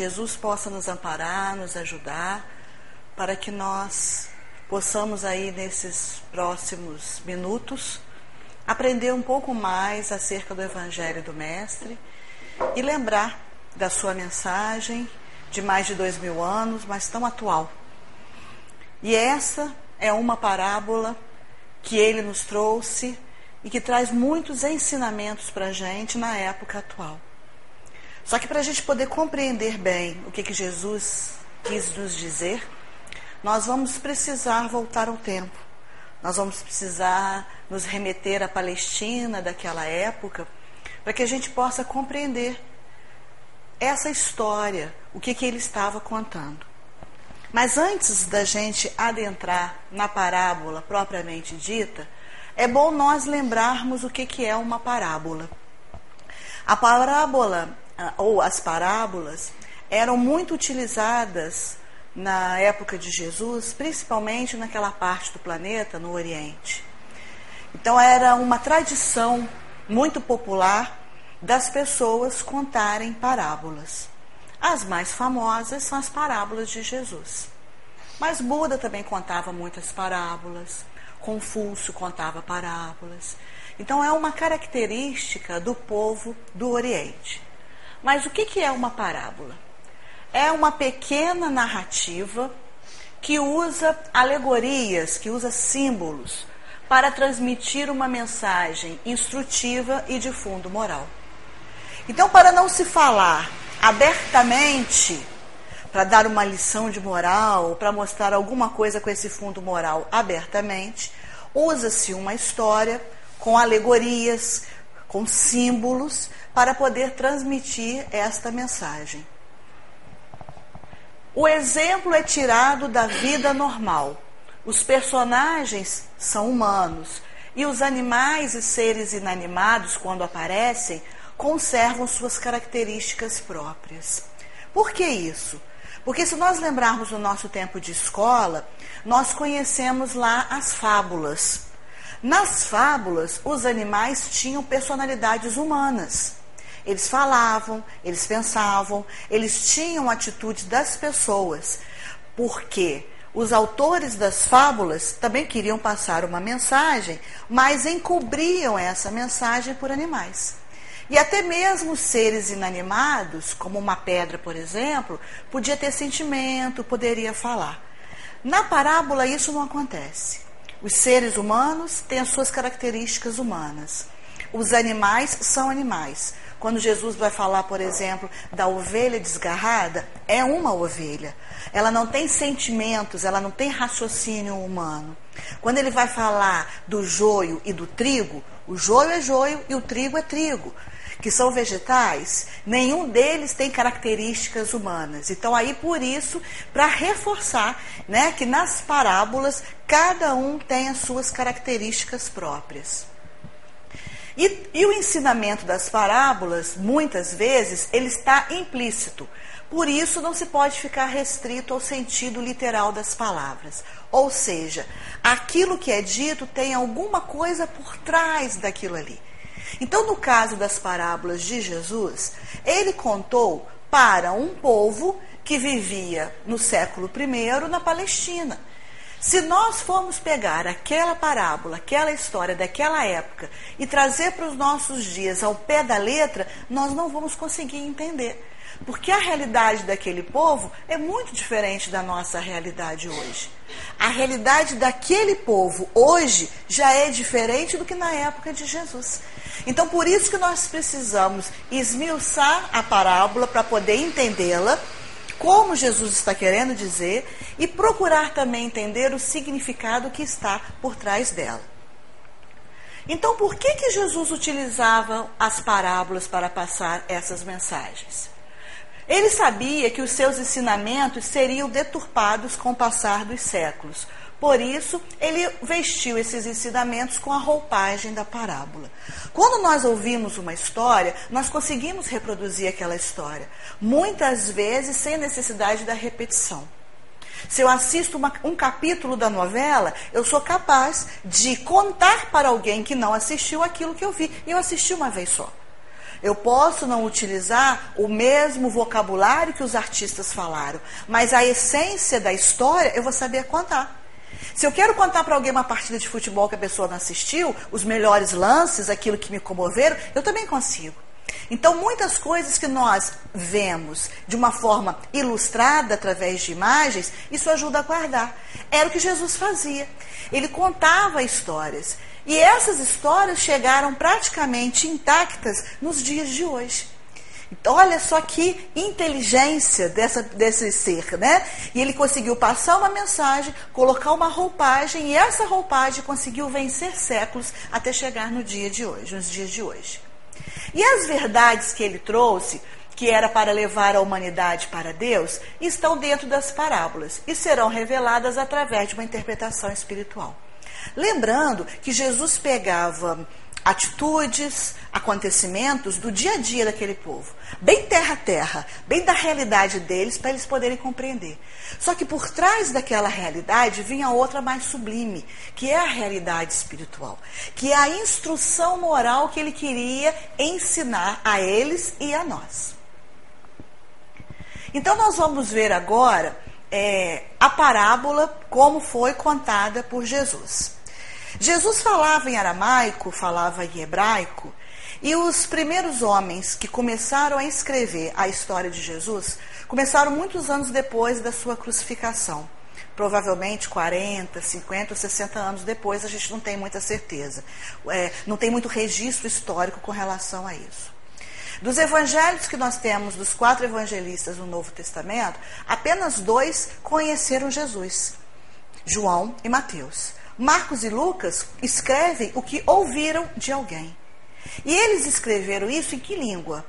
Jesus possa nos amparar, nos ajudar, para que nós possamos aí nesses próximos minutos aprender um pouco mais acerca do Evangelho do Mestre e lembrar da sua mensagem de mais de dois mil anos, mas tão atual. E essa é uma parábola que ele nos trouxe e que traz muitos ensinamentos para a gente na época atual. Só que para a gente poder compreender bem o que, que Jesus quis nos dizer, nós vamos precisar voltar ao tempo. Nós vamos precisar nos remeter à Palestina daquela época, para que a gente possa compreender essa história, o que, que ele estava contando. Mas antes da gente adentrar na parábola propriamente dita, é bom nós lembrarmos o que, que é uma parábola. A parábola, ou as parábolas, eram muito utilizadas na época de Jesus, principalmente naquela parte do planeta, no Oriente. Então era uma tradição muito popular das pessoas contarem parábolas. As mais famosas são as parábolas de Jesus. Mas Buda também contava muitas parábolas, Confúcio contava parábolas. Então é uma característica do povo do Oriente. Mas o que é uma parábola? É uma pequena narrativa que usa alegorias, que usa símbolos para transmitir uma mensagem instrutiva e de fundo moral. Então, para não se falar abertamente, para dar uma lição de moral, para mostrar alguma coisa com esse fundo moral abertamente, usa-se uma história com alegorias, com símbolos, para poder transmitir esta mensagem. O exemplo é tirado da vida normal. Os personagens são humanos e os animais e seres inanimados, quando aparecem, conservam suas características próprias. Por que isso? Porque se nós lembrarmos do nosso tempo de escola, nós conhecemos lá as fábulas. Nas fábulas, os animais tinham personalidades humanas. Eles falavam, eles pensavam, eles tinham atitudes das pessoas. Porque os autores das fábulas também queriam passar uma mensagem, mas encobriam essa mensagem por animais. E até mesmo seres inanimados, como uma pedra, por exemplo, podia ter sentimento, poderia falar. Na parábola isso não acontece. Os seres humanos têm as suas características humanas. Os animais são animais. Quando Jesus vai falar, por exemplo, da ovelha desgarrada, é uma ovelha. Ela não tem sentimentos, ela não tem raciocínio humano. Quando ele vai falar do joio e do trigo, o joio é joio e o trigo é trigo que são vegetais, nenhum deles tem características humanas. Então, aí por isso, para reforçar né, que nas parábolas cada um tem as suas características próprias. E, e o ensinamento das parábolas, muitas vezes, ele está implícito. Por isso, não se pode ficar restrito ao sentido literal das palavras. Ou seja, aquilo que é dito tem alguma coisa por trás daquilo ali. Então, no caso das parábolas de Jesus, ele contou para um povo que vivia no século I na Palestina. Se nós formos pegar aquela parábola, aquela história daquela época e trazer para os nossos dias ao pé da letra, nós não vamos conseguir entender. Porque a realidade daquele povo é muito diferente da nossa realidade hoje. A realidade daquele povo hoje já é diferente do que na época de Jesus. Então, por isso que nós precisamos esmiuçar a parábola para poder entendê-la, como Jesus está querendo dizer, e procurar também entender o significado que está por trás dela. Então, por que, que Jesus utilizava as parábolas para passar essas mensagens? Ele sabia que os seus ensinamentos seriam deturpados com o passar dos séculos. Por isso, ele vestiu esses ensinamentos com a roupagem da parábola. Quando nós ouvimos uma história, nós conseguimos reproduzir aquela história, muitas vezes sem necessidade da repetição. Se eu assisto uma, um capítulo da novela, eu sou capaz de contar para alguém que não assistiu aquilo que eu vi. E eu assisti uma vez só. Eu posso não utilizar o mesmo vocabulário que os artistas falaram, mas a essência da história eu vou saber contar. Se eu quero contar para alguém uma partida de futebol que a pessoa não assistiu, os melhores lances, aquilo que me comoveram, eu também consigo. Então, muitas coisas que nós vemos de uma forma ilustrada através de imagens, isso ajuda a guardar. Era o que Jesus fazia. Ele contava histórias. E essas histórias chegaram praticamente intactas nos dias de hoje. Então, olha só que inteligência dessa, desse ser, né? E ele conseguiu passar uma mensagem, colocar uma roupagem, e essa roupagem conseguiu vencer séculos até chegar no dia de hoje, nos dias de hoje. E as verdades que ele trouxe, que era para levar a humanidade para Deus, estão dentro das parábolas e serão reveladas através de uma interpretação espiritual. Lembrando que Jesus pegava atitudes, acontecimentos do dia a dia daquele povo, bem terra a terra, bem da realidade deles, para eles poderem compreender. Só que por trás daquela realidade vinha outra mais sublime, que é a realidade espiritual, que é a instrução moral que ele queria ensinar a eles e a nós. Então nós vamos ver agora é, a parábola como foi contada por Jesus. Jesus falava em aramaico, falava em hebraico, e os primeiros homens que começaram a escrever a história de Jesus começaram muitos anos depois da sua crucificação. Provavelmente 40, 50 ou 60 anos depois, a gente não tem muita certeza. É, não tem muito registro histórico com relação a isso. Dos evangelhos que nós temos, dos quatro evangelistas no Novo Testamento, apenas dois conheceram Jesus: João e Mateus. Marcos e Lucas escrevem o que ouviram de alguém. E eles escreveram isso em que língua?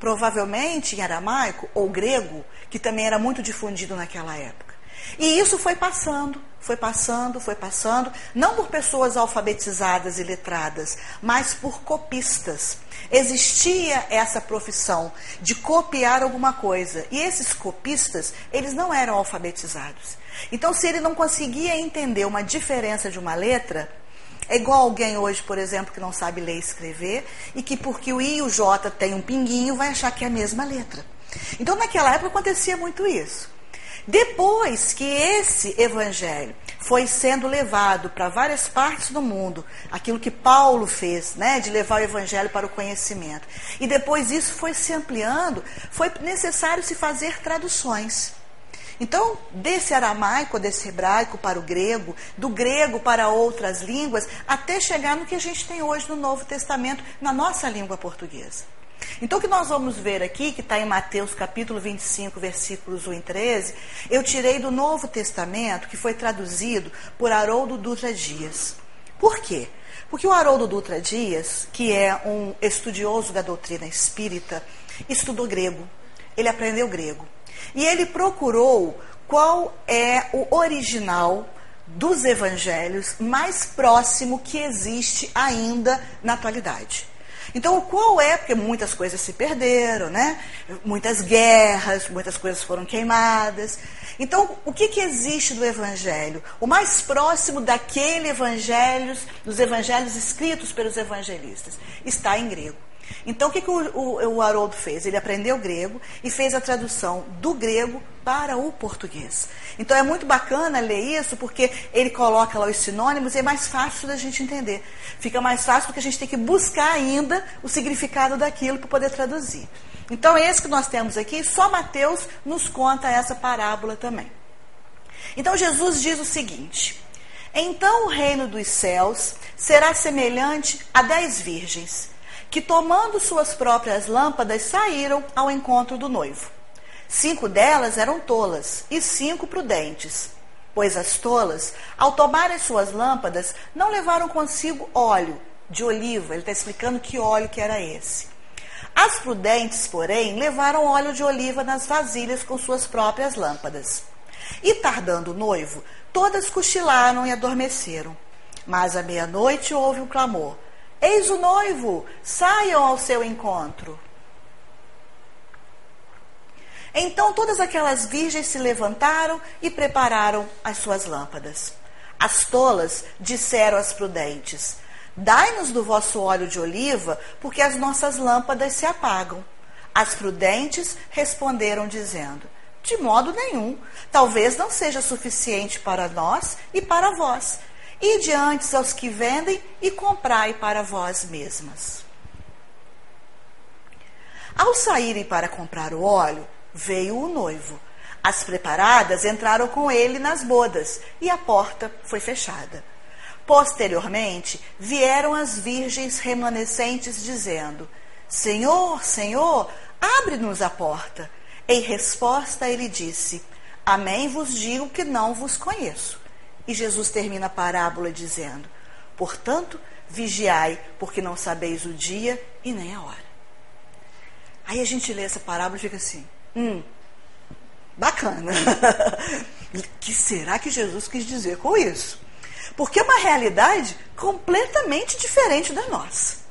Provavelmente em aramaico ou grego, que também era muito difundido naquela época. E isso foi passando, foi passando, foi passando, não por pessoas alfabetizadas e letradas, mas por copistas. Existia essa profissão de copiar alguma coisa. E esses copistas, eles não eram alfabetizados. Então, se ele não conseguia entender uma diferença de uma letra, é igual alguém hoje, por exemplo, que não sabe ler e escrever, e que porque o I e o J tem um pinguinho, vai achar que é a mesma letra. Então, naquela época acontecia muito isso. Depois que esse evangelho foi sendo levado para várias partes do mundo, aquilo que Paulo fez, né, de levar o evangelho para o conhecimento, e depois isso foi se ampliando, foi necessário se fazer traduções. Então, desse aramaico, desse hebraico para o grego, do grego para outras línguas, até chegar no que a gente tem hoje no Novo Testamento, na nossa língua portuguesa. Então, o que nós vamos ver aqui, que está em Mateus capítulo 25, versículos 1 e 13, eu tirei do Novo Testamento, que foi traduzido por Haroldo Dutra Dias. Por quê? Porque o Haroldo Dutra Dias, que é um estudioso da doutrina espírita, estudou grego. Ele aprendeu grego. E ele procurou qual é o original dos evangelhos mais próximo que existe ainda na atualidade. Então, qual é? Porque muitas coisas se perderam, né? Muitas guerras, muitas coisas foram queimadas. Então, o que, que existe do Evangelho? O mais próximo daquele evangelho, dos evangelhos escritos pelos evangelistas, está em grego. Então, o que, que o, o, o Haroldo fez? Ele aprendeu grego e fez a tradução do grego para o português. Então, é muito bacana ler isso, porque ele coloca lá os sinônimos e é mais fácil da gente entender. Fica mais fácil porque a gente tem que buscar ainda o significado daquilo para poder traduzir. Então, esse que nós temos aqui, só Mateus nos conta essa parábola também. Então, Jesus diz o seguinte: Então o reino dos céus será semelhante a dez virgens que, tomando suas próprias lâmpadas, saíram ao encontro do noivo. Cinco delas eram tolas e cinco prudentes, pois as tolas, ao tomarem suas lâmpadas, não levaram consigo óleo de oliva. Ele está explicando que óleo que era esse. As prudentes, porém, levaram óleo de oliva nas vasilhas com suas próprias lâmpadas. E tardando o noivo, todas cochilaram e adormeceram. Mas à meia-noite houve um clamor: Eis o noivo, saiam ao seu encontro. Então todas aquelas virgens se levantaram e prepararam as suas lâmpadas. As tolas disseram às prudentes: Dai-nos do vosso óleo de oliva, porque as nossas lâmpadas se apagam. As prudentes responderam, dizendo: De modo nenhum, talvez não seja suficiente para nós e para vós. E diante aos que vendem e comprai para vós mesmas. Ao saírem para comprar o óleo, veio o noivo. As preparadas entraram com ele nas bodas e a porta foi fechada. Posteriormente, vieram as virgens remanescentes, dizendo: Senhor, Senhor, abre-nos a porta. Em resposta, ele disse: Amém vos digo que não vos conheço. E Jesus termina a parábola dizendo: Portanto, vigiai, porque não sabeis o dia e nem a hora. Aí a gente lê essa parábola e fica assim: Hum, bacana. O que será que Jesus quis dizer com isso? Porque é uma realidade completamente diferente da nossa.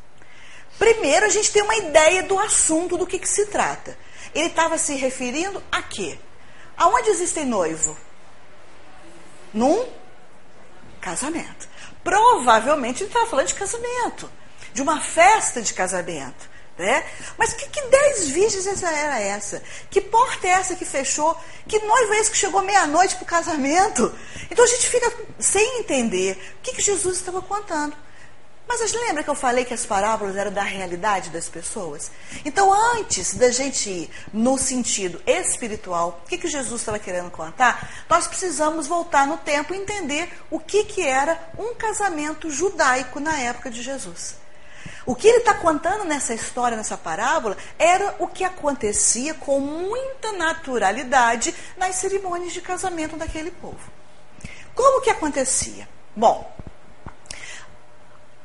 Primeiro, a gente tem uma ideia do assunto do que, que se trata. Ele estava se referindo a quê? Aonde existem noivo? Num casamento. Provavelmente ele estava falando de casamento, de uma festa de casamento. Né? Mas que, que dez virgens essa era essa? Que porta é essa que fechou? Que noiva é esse que chegou meia-noite para o casamento? Então a gente fica sem entender o que, que Jesus estava contando. Mas lembra que eu falei que as parábolas eram da realidade das pessoas? Então, antes da gente ir no sentido espiritual, o que, que Jesus estava querendo contar, nós precisamos voltar no tempo e entender o que, que era um casamento judaico na época de Jesus. O que ele está contando nessa história, nessa parábola, era o que acontecia com muita naturalidade nas cerimônias de casamento daquele povo. Como que acontecia? Bom,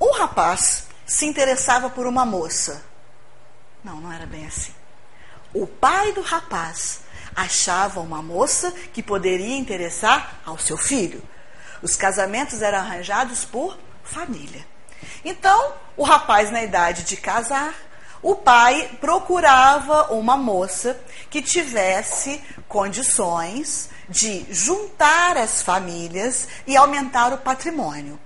um rapaz se interessava por uma moça. Não, não era bem assim. O pai do rapaz achava uma moça que poderia interessar ao seu filho. Os casamentos eram arranjados por família. Então, o rapaz, na idade de casar, o pai procurava uma moça que tivesse condições de juntar as famílias e aumentar o patrimônio.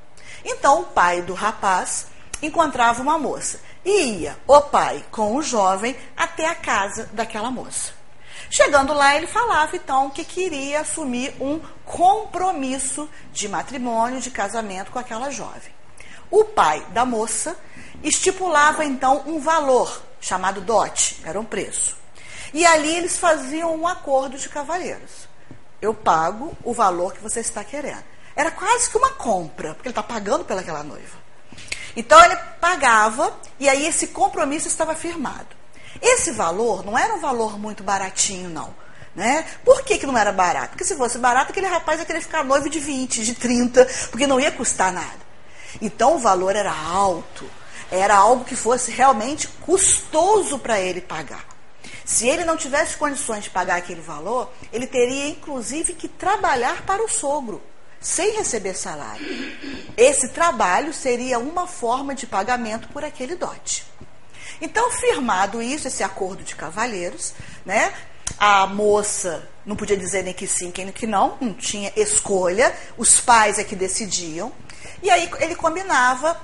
Então, o pai do rapaz encontrava uma moça e ia o pai com o jovem até a casa daquela moça. Chegando lá, ele falava então que queria assumir um compromisso de matrimônio, de casamento com aquela jovem. O pai da moça estipulava então um valor chamado dote, era um preço. E ali eles faziam um acordo de cavalheiros. Eu pago o valor que você está querendo. Era quase que uma compra, porque ele está pagando pelaquela noiva. Então ele pagava e aí esse compromisso estava firmado. Esse valor não era um valor muito baratinho, não. Né? Por que, que não era barato? Porque se fosse barato, aquele rapaz ia querer ficar noivo de 20, de 30, porque não ia custar nada. Então o valor era alto, era algo que fosse realmente custoso para ele pagar. Se ele não tivesse condições de pagar aquele valor, ele teria inclusive que trabalhar para o sogro, sem receber salário. Esse trabalho seria uma forma de pagamento por aquele dote. Então, firmado isso, esse acordo de cavalheiros, né? A moça não podia dizer nem que sim, nem que não, não tinha escolha, os pais é que decidiam. E aí ele combinava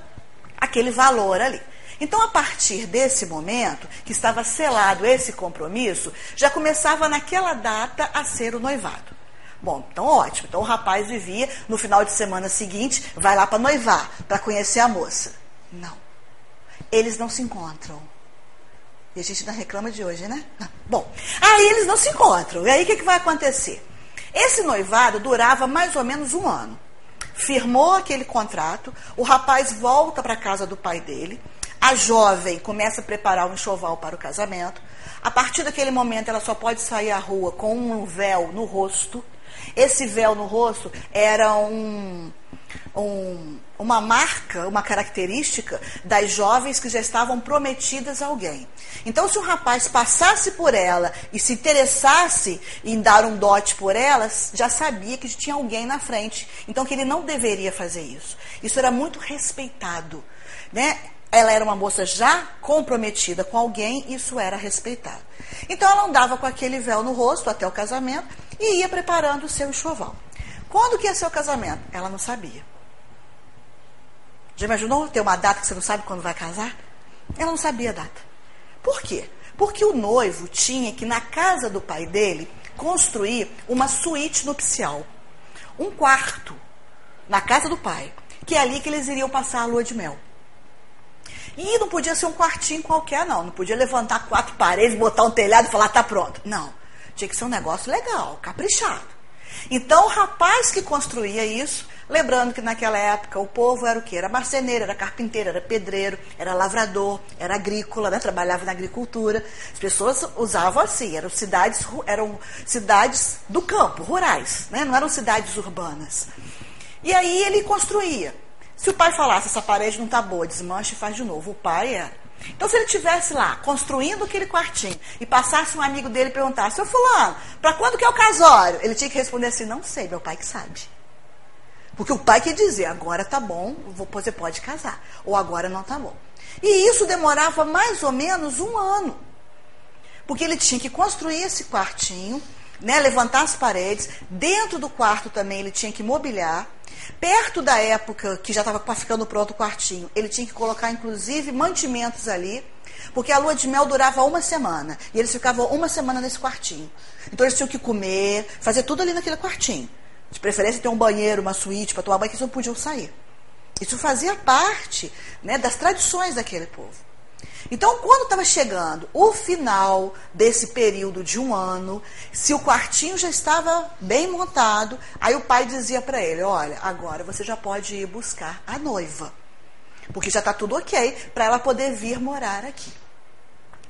aquele valor ali. Então, a partir desse momento, que estava selado esse compromisso, já começava naquela data a ser o noivado. Bom, então ótimo. Então o rapaz vivia no final de semana seguinte, vai lá para noivar, para conhecer a moça. Não. Eles não se encontram. E a gente ainda reclama de hoje, né? Bom, aí eles não se encontram. E aí o que, que vai acontecer? Esse noivado durava mais ou menos um ano firmou aquele contrato, o rapaz volta para a casa do pai dele, a jovem começa a preparar um enxoval para o casamento. A partir daquele momento, ela só pode sair à rua com um véu no rosto. Esse véu no rosto era um, um, uma marca, uma característica das jovens que já estavam prometidas a alguém. Então, se um rapaz passasse por ela e se interessasse em dar um dote por ela, já sabia que tinha alguém na frente. Então, que ele não deveria fazer isso. Isso era muito respeitado. Né? Ela era uma moça já comprometida com alguém, isso era respeitado. Então, ela andava com aquele véu no rosto até o casamento e ia preparando o seu enxoval. Quando que ia ser o casamento? Ela não sabia. Já imaginou ter uma data que você não sabe quando vai casar? Ela não sabia a data. Por quê? Porque o noivo tinha que, na casa do pai dele, construir uma suíte nupcial. Um quarto na casa do pai, que é ali que eles iriam passar a lua de mel. E não podia ser um quartinho qualquer, não. Não podia levantar quatro paredes, botar um telhado e falar, tá pronto. Não. Tinha que ser um negócio legal, caprichado. Então, o rapaz que construía isso, lembrando que naquela época o povo era o quê? Era marceneiro, era carpinteiro, era pedreiro, era lavrador, era agrícola, né? trabalhava na agricultura. As pessoas usavam assim, eram cidades, eram cidades do campo, rurais, né? não eram cidades urbanas. E aí ele construía. Se o pai falasse, essa parede não está boa, desmancha e faz de novo. O pai era. Então, se ele estivesse lá, construindo aquele quartinho, e passasse um amigo dele e perguntasse, seu fulano, para quando que é o casório? Ele tinha que responder assim, não sei, meu pai que sabe. Porque o pai quer dizer, agora tá bom, você pode casar. Ou agora não tá bom. E isso demorava mais ou menos um ano. Porque ele tinha que construir esse quartinho, né, levantar as paredes. Dentro do quarto também ele tinha que mobiliar. Perto da época que já estava ficando pronto o quartinho, ele tinha que colocar, inclusive, mantimentos ali, porque a lua de mel durava uma semana. E eles ficavam uma semana nesse quartinho. Então eles tinham que comer, fazer tudo ali naquele quartinho. De preferência ter um banheiro, uma suíte para tomar banho, que eles não podiam sair. Isso fazia parte né, das tradições daquele povo. Então, quando estava chegando o final desse período de um ano, se o quartinho já estava bem montado, aí o pai dizia para ele: Olha, agora você já pode ir buscar a noiva, porque já está tudo ok para ela poder vir morar aqui.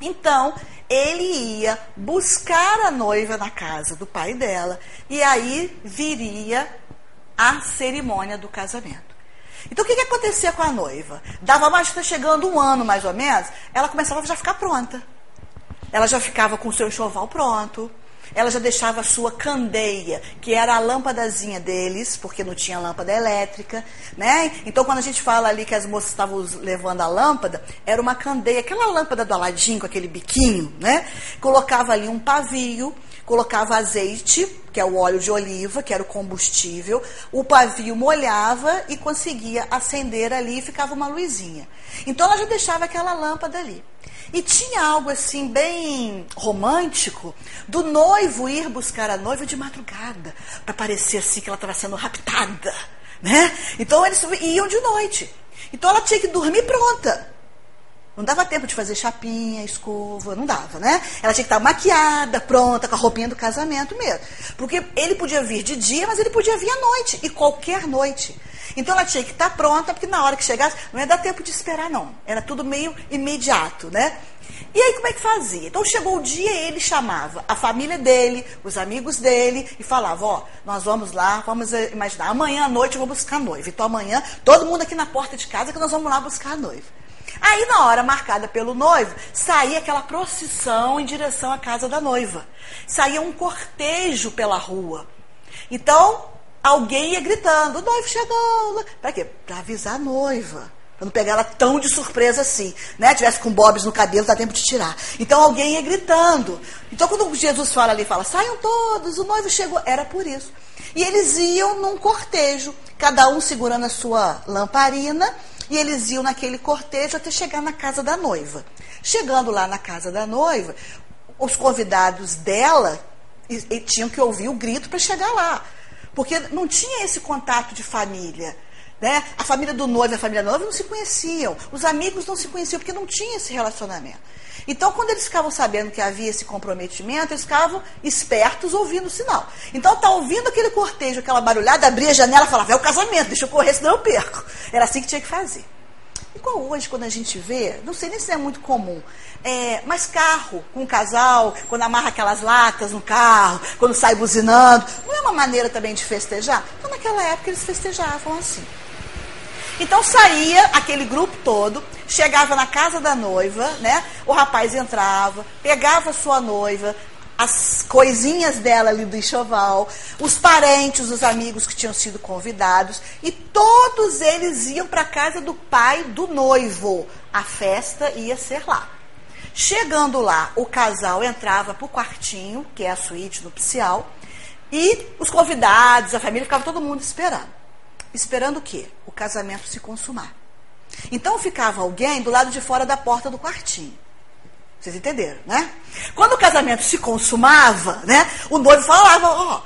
Então, ele ia buscar a noiva na casa do pai dela, e aí viria a cerimônia do casamento. Então o que, que acontecia com a noiva? Dava mais, está chegando um ano mais ou menos, ela começava a já ficar pronta. Ela já ficava com o seu enxoval pronto. Ela já deixava a sua candeia, que era a lâmpadazinha deles, porque não tinha lâmpada elétrica, né? Então, quando a gente fala ali que as moças estavam levando a lâmpada, era uma candeia, aquela lâmpada do Aladim com aquele biquinho, né? Colocava ali um pavio, colocava azeite, que é o óleo de oliva, que era o combustível, o pavio molhava e conseguia acender ali e ficava uma luzinha. Então ela já deixava aquela lâmpada ali. E tinha algo assim bem romântico do noivo ir buscar a noiva de madrugada, para parecer assim que ela estava sendo raptada, né? Então eles iam de noite. Então ela tinha que dormir pronta. Não dava tempo de fazer chapinha, escova, não dava, né? Ela tinha que estar maquiada, pronta, com a roupinha do casamento mesmo. Porque ele podia vir de dia, mas ele podia vir à noite, e qualquer noite. Então ela tinha que estar pronta, porque na hora que chegasse, não ia dar tempo de esperar, não. Era tudo meio imediato, né? E aí como é que fazia? Então chegou o dia, ele chamava a família dele, os amigos dele, e falava, ó, nós vamos lá, vamos imaginar, amanhã à noite eu vou buscar a noiva. Então amanhã, todo mundo aqui na porta de casa que nós vamos lá buscar a noiva. Aí, na hora marcada pelo noivo, saía aquela procissão em direção à casa da noiva. Saía um cortejo pela rua. Então, alguém ia gritando: o noivo chegou. Para quê? Para avisar a noiva. Para não pegar ela tão de surpresa assim. Né? Tivesse com bobs no cabelo, dá tempo de tirar. Então alguém ia gritando. Então quando Jesus fala ali, fala, saiam todos, o noivo chegou. Era por isso. E eles iam num cortejo, cada um segurando a sua lamparina e eles iam naquele cortejo até chegar na casa da noiva. Chegando lá na casa da noiva, os convidados dela e, e tinham que ouvir o grito para chegar lá. Porque não tinha esse contato de família. Né? A família do noivo e a família nova não se conheciam. Os amigos não se conheciam porque não tinha esse relacionamento. Então, quando eles ficavam sabendo que havia esse comprometimento, eles ficavam espertos ouvindo o sinal. Então, tá ouvindo aquele cortejo, aquela barulhada, abria a janela e falava, é o casamento, deixa eu correr, senão eu perco. Era assim que tinha que fazer. Igual hoje, quando a gente vê, não sei nem se é muito comum, é, mas carro com um casal, quando amarra aquelas latas no carro, quando sai buzinando, não é uma maneira também de festejar? Então, naquela época, eles festejavam assim. Então saía aquele grupo todo, chegava na casa da noiva, né? O rapaz entrava, pegava sua noiva, as coisinhas dela ali do enxoval, os parentes, os amigos que tinham sido convidados, e todos eles iam para a casa do pai do noivo. A festa ia ser lá. Chegando lá, o casal entrava para o quartinho, que é a suíte nupcial, e os convidados, a família, ficava todo mundo esperando. Esperando o quê? O casamento se consumar. Então ficava alguém do lado de fora da porta do quartinho. Vocês entenderam, né? Quando o casamento se consumava, né? O noivo falava, ó, oh,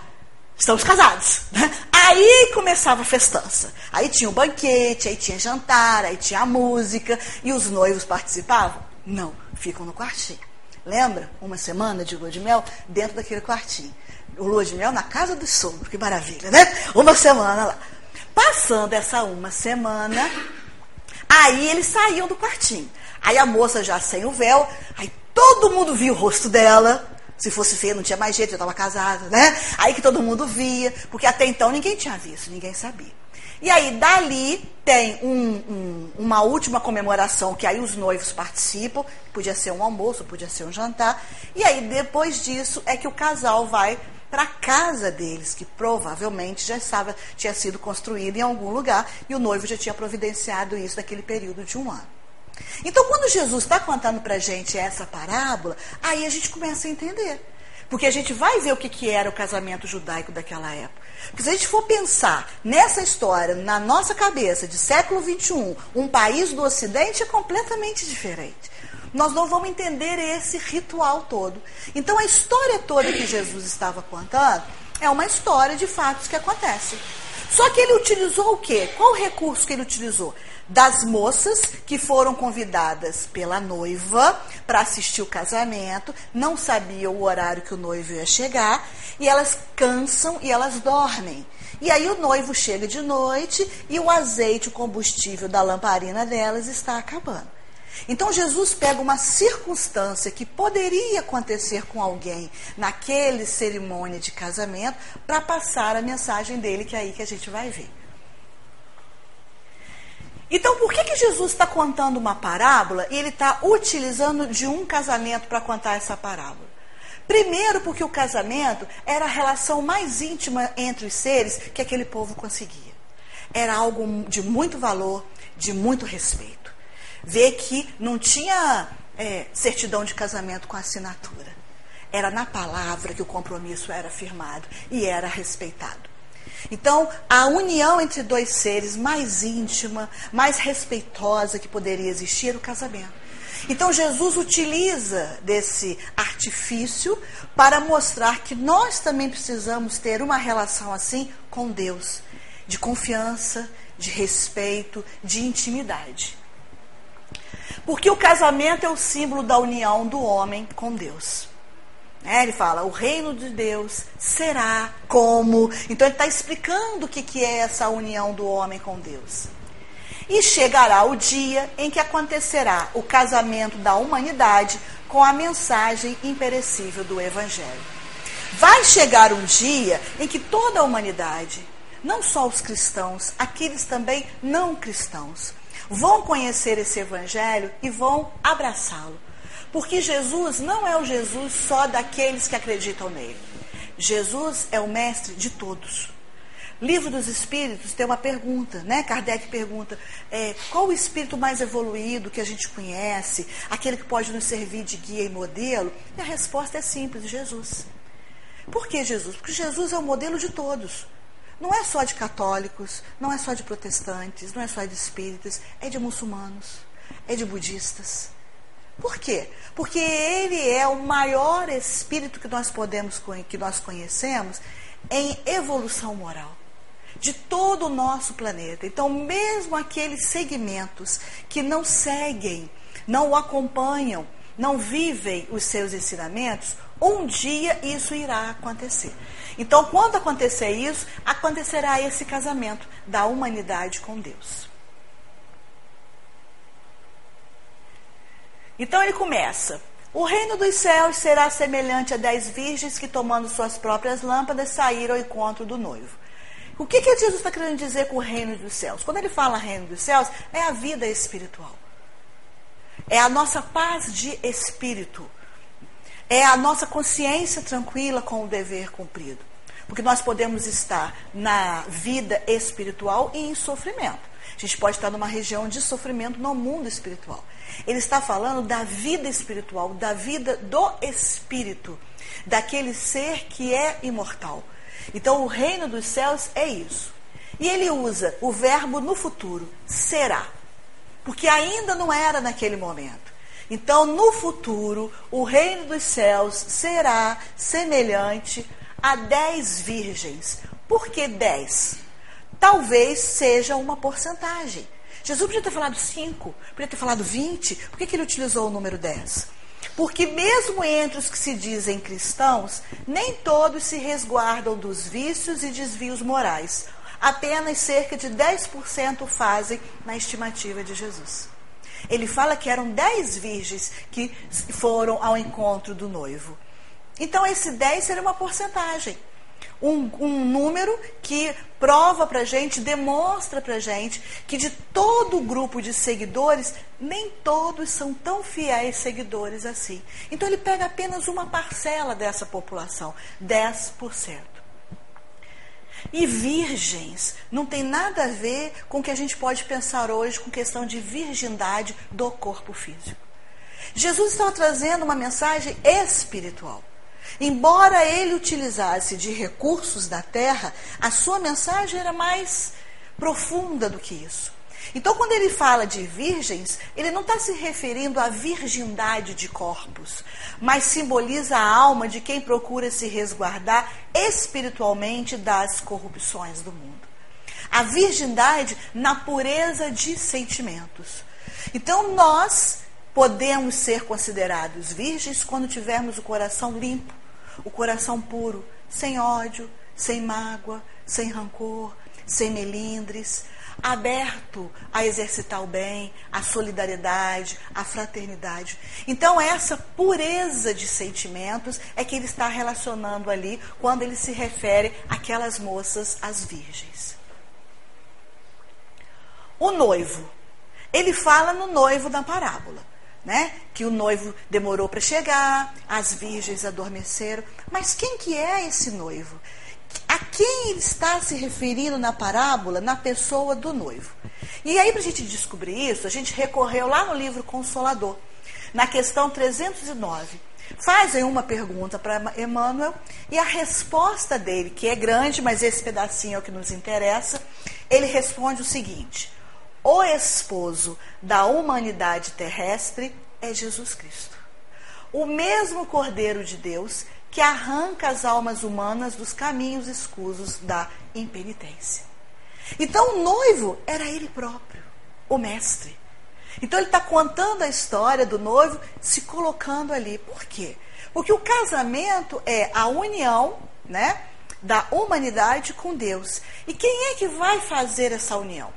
estamos casados. Né? Aí começava a festança. Aí tinha o banquete, aí tinha jantar, aí tinha a música. E os noivos participavam? Não, ficam no quartinho. Lembra? Uma semana de lua de mel dentro daquele quartinho. O lua de mel na casa do sogro, que maravilha, né? Uma semana lá. Passando essa uma semana, aí eles saíam do quartinho. Aí a moça já sem o véu, aí todo mundo via o rosto dela. Se fosse feia, não tinha mais jeito, já estava casada, né? Aí que todo mundo via, porque até então ninguém tinha visto, ninguém sabia. E aí, dali, tem um, um, uma última comemoração que aí os noivos participam, podia ser um almoço, podia ser um jantar. E aí, depois disso, é que o casal vai para a casa deles, que provavelmente já estava, tinha sido construída em algum lugar, e o noivo já tinha providenciado isso naquele período de um ano. Então, quando Jesus está contando para a gente essa parábola, aí a gente começa a entender. Porque a gente vai ver o que, que era o casamento judaico daquela época. Porque se a gente for pensar nessa história, na nossa cabeça, de século XXI, um país do Ocidente é completamente diferente. Nós não vamos entender esse ritual todo. Então, a história toda que Jesus estava contando é uma história de fatos que acontecem. Só que ele utilizou o quê? Qual o recurso que ele utilizou? das moças que foram convidadas pela noiva para assistir o casamento, não sabiam o horário que o noivo ia chegar, e elas cansam e elas dormem. E aí o noivo chega de noite e o azeite, o combustível da lamparina delas está acabando. Então Jesus pega uma circunstância que poderia acontecer com alguém naquele cerimônia de casamento para passar a mensagem dele, que é aí que a gente vai ver. Então, por que, que Jesus está contando uma parábola e ele está utilizando de um casamento para contar essa parábola? Primeiro, porque o casamento era a relação mais íntima entre os seres que aquele povo conseguia. Era algo de muito valor, de muito respeito. Ver que não tinha é, certidão de casamento com assinatura. Era na palavra que o compromisso era firmado e era respeitado. Então, a união entre dois seres mais íntima, mais respeitosa que poderia existir era o casamento. Então, Jesus utiliza desse artifício para mostrar que nós também precisamos ter uma relação assim com Deus, de confiança, de respeito, de intimidade. Porque o casamento é o símbolo da união do homem com Deus. É, ele fala, o reino de Deus será como. Então ele está explicando o que, que é essa união do homem com Deus. E chegará o dia em que acontecerá o casamento da humanidade com a mensagem imperecível do Evangelho. Vai chegar um dia em que toda a humanidade, não só os cristãos, aqueles também não cristãos, vão conhecer esse Evangelho e vão abraçá-lo porque Jesus não é o Jesus só daqueles que acreditam nele. Jesus é o mestre de todos. Livro dos Espíritos tem uma pergunta, né? Kardec pergunta: é, qual o espírito mais evoluído que a gente conhece, aquele que pode nos servir de guia e modelo? E a resposta é simples: Jesus. Por que Jesus? Porque Jesus é o modelo de todos. Não é só de católicos, não é só de protestantes, não é só de espíritas, é de muçulmanos, é de budistas, por quê? Porque ele é o maior espírito que nós podemos que nós conhecemos em evolução moral de todo o nosso planeta. Então, mesmo aqueles segmentos que não seguem, não o acompanham, não vivem os seus ensinamentos, um dia isso irá acontecer. Então, quando acontecer isso, acontecerá esse casamento da humanidade com Deus. Então ele começa. O reino dos céus será semelhante a dez virgens que, tomando suas próprias lâmpadas, saíram ao encontro do noivo. O que, que Jesus está querendo dizer com o reino dos céus? Quando ele fala reino dos céus, é a vida espiritual. É a nossa paz de espírito. É a nossa consciência tranquila com o dever cumprido. Porque nós podemos estar na vida espiritual e em sofrimento. A gente pode estar numa região de sofrimento no mundo espiritual. Ele está falando da vida espiritual, da vida do espírito, daquele ser que é imortal. Então, o reino dos céus é isso. E ele usa o verbo no futuro, será. porque ainda não era naquele momento. Então, no futuro, o reino dos céus será semelhante a dez virgens. Por que dez? Talvez seja uma porcentagem. Jesus podia ter falado cinco, podia ter falado vinte. Por que, que ele utilizou o número dez? Porque mesmo entre os que se dizem cristãos, nem todos se resguardam dos vícios e desvios morais. Apenas cerca de 10% fazem na estimativa de Jesus. Ele fala que eram 10 virgens que foram ao encontro do noivo. Então, esse 10 seria uma porcentagem um, um número que prova para gente, demonstra para gente que de todo o grupo de seguidores, nem todos são tão fiéis seguidores assim. Então ele pega apenas uma parcela dessa população, 10%. E virgens não tem nada a ver com o que a gente pode pensar hoje com questão de virgindade do corpo físico. Jesus estava trazendo uma mensagem espiritual. Embora ele utilizasse de recursos da terra, a sua mensagem era mais profunda do que isso. Então, quando ele fala de virgens, ele não está se referindo à virgindade de corpos, mas simboliza a alma de quem procura se resguardar espiritualmente das corrupções do mundo. A virgindade na pureza de sentimentos. Então, nós podemos ser considerados virgens quando tivermos o coração limpo, o coração puro, sem ódio, sem mágoa, sem rancor, sem melindres, aberto a exercitar o bem, a solidariedade, a fraternidade. Então, essa pureza de sentimentos é que ele está relacionando ali quando ele se refere àquelas moças, as virgens. O noivo. Ele fala no noivo da parábola né? Que o noivo demorou para chegar, as virgens adormeceram. Mas quem que é esse noivo? A quem ele está se referindo na parábola, na pessoa do noivo? E aí, para a gente descobrir isso, a gente recorreu lá no livro Consolador, na questão 309. Fazem uma pergunta para Emmanuel e a resposta dele, que é grande, mas esse pedacinho é o que nos interessa, ele responde o seguinte: o esposo da humanidade terrestre é Jesus Cristo. O mesmo Cordeiro de Deus que arranca as almas humanas dos caminhos escusos da impenitência. Então o noivo era ele próprio, o mestre. Então ele está contando a história do noivo, se colocando ali. Por quê? Porque o casamento é a união, né, da humanidade com Deus. E quem é que vai fazer essa união?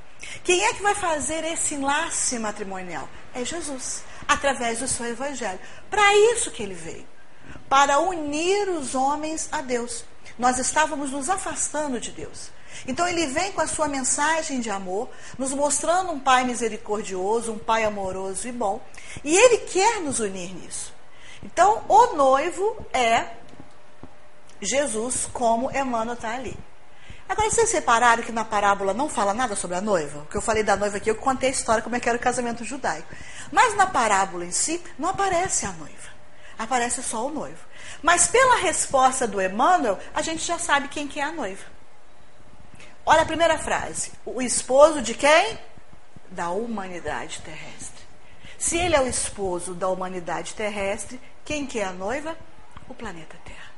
Quem é que vai fazer esse enlace matrimonial? É Jesus, através do seu evangelho. Para isso que ele veio para unir os homens a Deus. Nós estávamos nos afastando de Deus. Então ele vem com a sua mensagem de amor, nos mostrando um pai misericordioso, um pai amoroso e bom, e ele quer nos unir nisso. Então o noivo é Jesus, como Emmanuel está ali. Agora, vocês repararam que na parábola não fala nada sobre a noiva? O que eu falei da noiva aqui, eu contei a história como é que era o casamento judaico. Mas na parábola em si, não aparece a noiva. Aparece só o noivo. Mas pela resposta do Emmanuel, a gente já sabe quem que é a noiva. Olha a primeira frase. O esposo de quem? Da humanidade terrestre. Se ele é o esposo da humanidade terrestre, quem que é a noiva? O planeta Terra.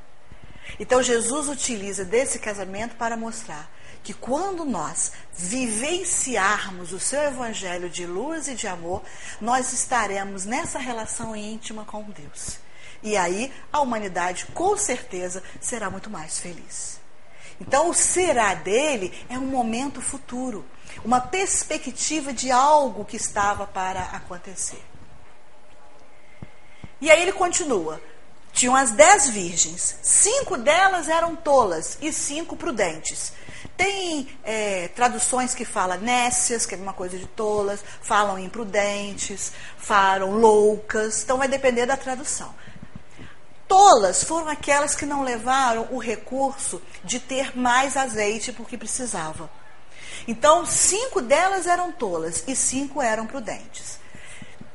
Então Jesus utiliza desse casamento para mostrar que quando nós vivenciarmos o seu evangelho de luz e de amor, nós estaremos nessa relação íntima com Deus. E aí a humanidade com certeza será muito mais feliz. Então o será dele é um momento futuro, uma perspectiva de algo que estava para acontecer. E aí ele continua: tinham as dez virgens. Cinco delas eram tolas e cinco prudentes. Tem é, traduções que falam nécias, que é uma coisa de tolas, falam imprudentes, falam loucas, então vai depender da tradução. Tolas foram aquelas que não levaram o recurso de ter mais azeite porque precisavam. Então, cinco delas eram tolas e cinco eram prudentes.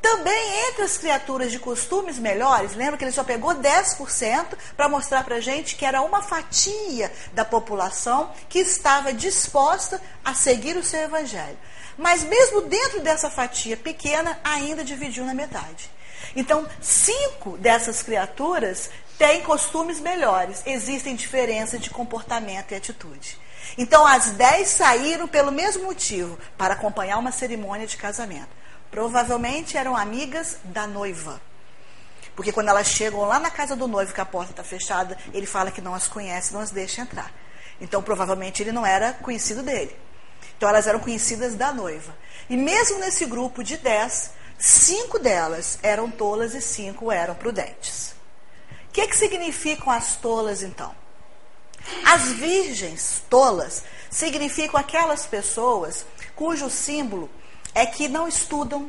Também entre as criaturas de costumes melhores, lembra que ele só pegou 10% para mostrar para a gente que era uma fatia da população que estava disposta a seguir o seu evangelho. Mas mesmo dentro dessa fatia pequena, ainda dividiu na metade. Então, cinco dessas criaturas têm costumes melhores. Existem diferenças de comportamento e atitude. Então, as dez saíram pelo mesmo motivo, para acompanhar uma cerimônia de casamento. Provavelmente eram amigas da noiva. Porque quando elas chegam lá na casa do noivo, que a porta está fechada, ele fala que não as conhece, não as deixa entrar. Então, provavelmente, ele não era conhecido dele. Então, elas eram conhecidas da noiva. E mesmo nesse grupo de dez, cinco delas eram tolas e cinco eram prudentes. O que, que significam as tolas, então? As virgens tolas significam aquelas pessoas cujo símbolo é que não estudam,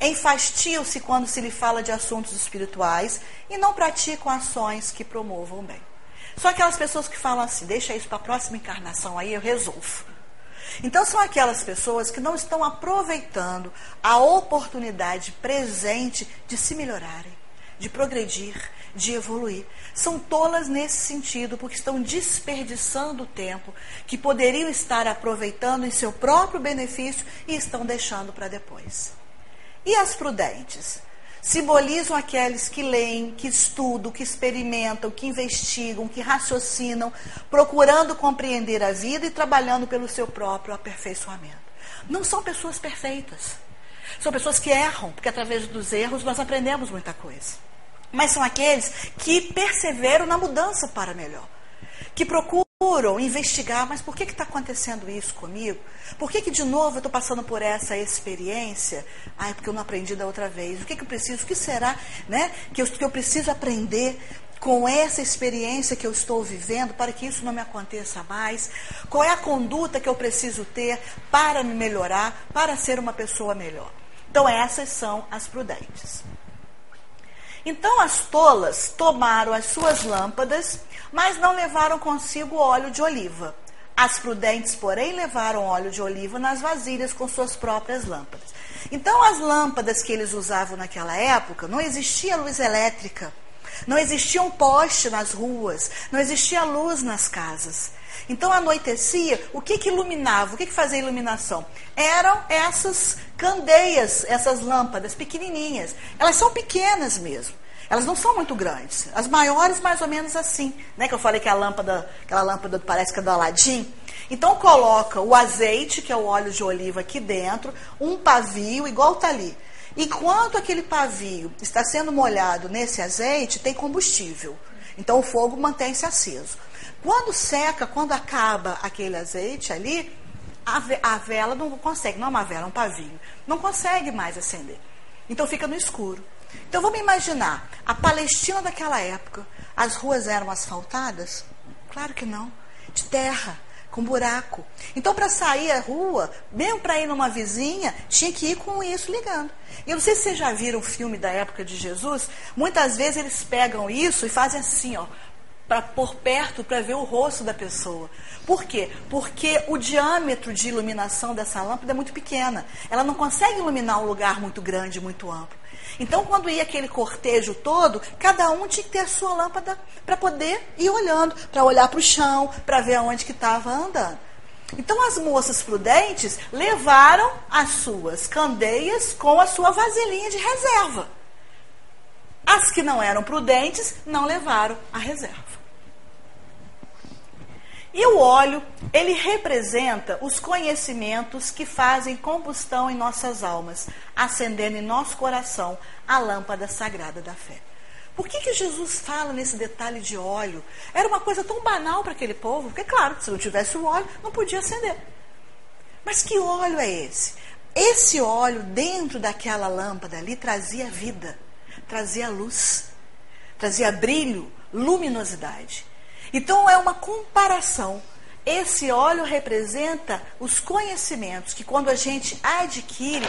enfastiam-se quando se lhe fala de assuntos espirituais e não praticam ações que promovam o bem. São aquelas pessoas que falam assim: deixa isso para a próxima encarnação, aí eu resolvo. Então, são aquelas pessoas que não estão aproveitando a oportunidade presente de se melhorarem, de progredir, de evoluir. São tolas nesse sentido, porque estão desperdiçando o tempo que poderiam estar aproveitando em seu próprio benefício e estão deixando para depois. E as prudentes? Simbolizam aqueles que leem, que estudam, que experimentam, que investigam, que raciocinam, procurando compreender a vida e trabalhando pelo seu próprio aperfeiçoamento. Não são pessoas perfeitas. São pessoas que erram, porque através dos erros nós aprendemos muita coisa mas são aqueles que perseveram na mudança para melhor, que procuram investigar, mas por que está acontecendo isso comigo? Por que, que de novo eu estou passando por essa experiência? Ai, porque eu não aprendi da outra vez. O que, que eu preciso? O que será né, que, eu, que eu preciso aprender com essa experiência que eu estou vivendo para que isso não me aconteça mais? Qual é a conduta que eu preciso ter para me melhorar, para ser uma pessoa melhor? Então, essas são as prudentes. Então as tolas tomaram as suas lâmpadas, mas não levaram consigo óleo de oliva. As prudentes, porém, levaram óleo de oliva nas vasilhas com suas próprias lâmpadas. Então, as lâmpadas que eles usavam naquela época, não existia luz elétrica, não existia um poste nas ruas, não existia luz nas casas. Então anoitecia, o que, que iluminava? O que, que fazia iluminação? Eram essas candeias, essas lâmpadas pequenininhas. Elas são pequenas mesmo. Elas não são muito grandes. As maiores, mais ou menos assim. Né? Que eu falei que a lâmpada, aquela lâmpada parece que é do Aladim. Então coloca o azeite, que é o óleo de oliva aqui dentro, um pavio, igual está ali. Enquanto aquele pavio está sendo molhado nesse azeite, tem combustível. Então o fogo mantém-se aceso. Quando seca, quando acaba aquele azeite ali, a, vela não consegue, não é uma vela, é um pavio, não consegue mais acender. Então fica no escuro. Então vamos imaginar, a Palestina daquela época, as ruas eram asfaltadas? Claro que não. De terra, com buraco. Então, para sair à rua, mesmo para ir numa vizinha, tinha que ir com isso ligando. Eu não sei se vocês já viram o filme da época de Jesus, muitas vezes eles pegam isso e fazem assim, ó, para por perto para ver o rosto da pessoa. Por quê? Porque o diâmetro de iluminação dessa lâmpada é muito pequena. Ela não consegue iluminar um lugar muito grande, muito amplo. Então, quando ia aquele cortejo todo, cada um tinha que ter a sua lâmpada para poder ir olhando, para olhar para o chão, para ver aonde que estava andando. Então, as moças prudentes levaram as suas candeias com a sua vasilhinha de reserva. As que não eram prudentes não levaram a reserva. E o óleo, ele representa os conhecimentos que fazem combustão em nossas almas, acendendo em nosso coração a lâmpada sagrada da fé. Por que, que Jesus fala nesse detalhe de óleo? Era uma coisa tão banal para aquele povo, porque, claro, se não tivesse o óleo, não podia acender. Mas que óleo é esse? Esse óleo dentro daquela lâmpada ali trazia vida, trazia luz, trazia brilho, luminosidade. Então é uma comparação. Esse óleo representa os conhecimentos que, quando a gente adquire,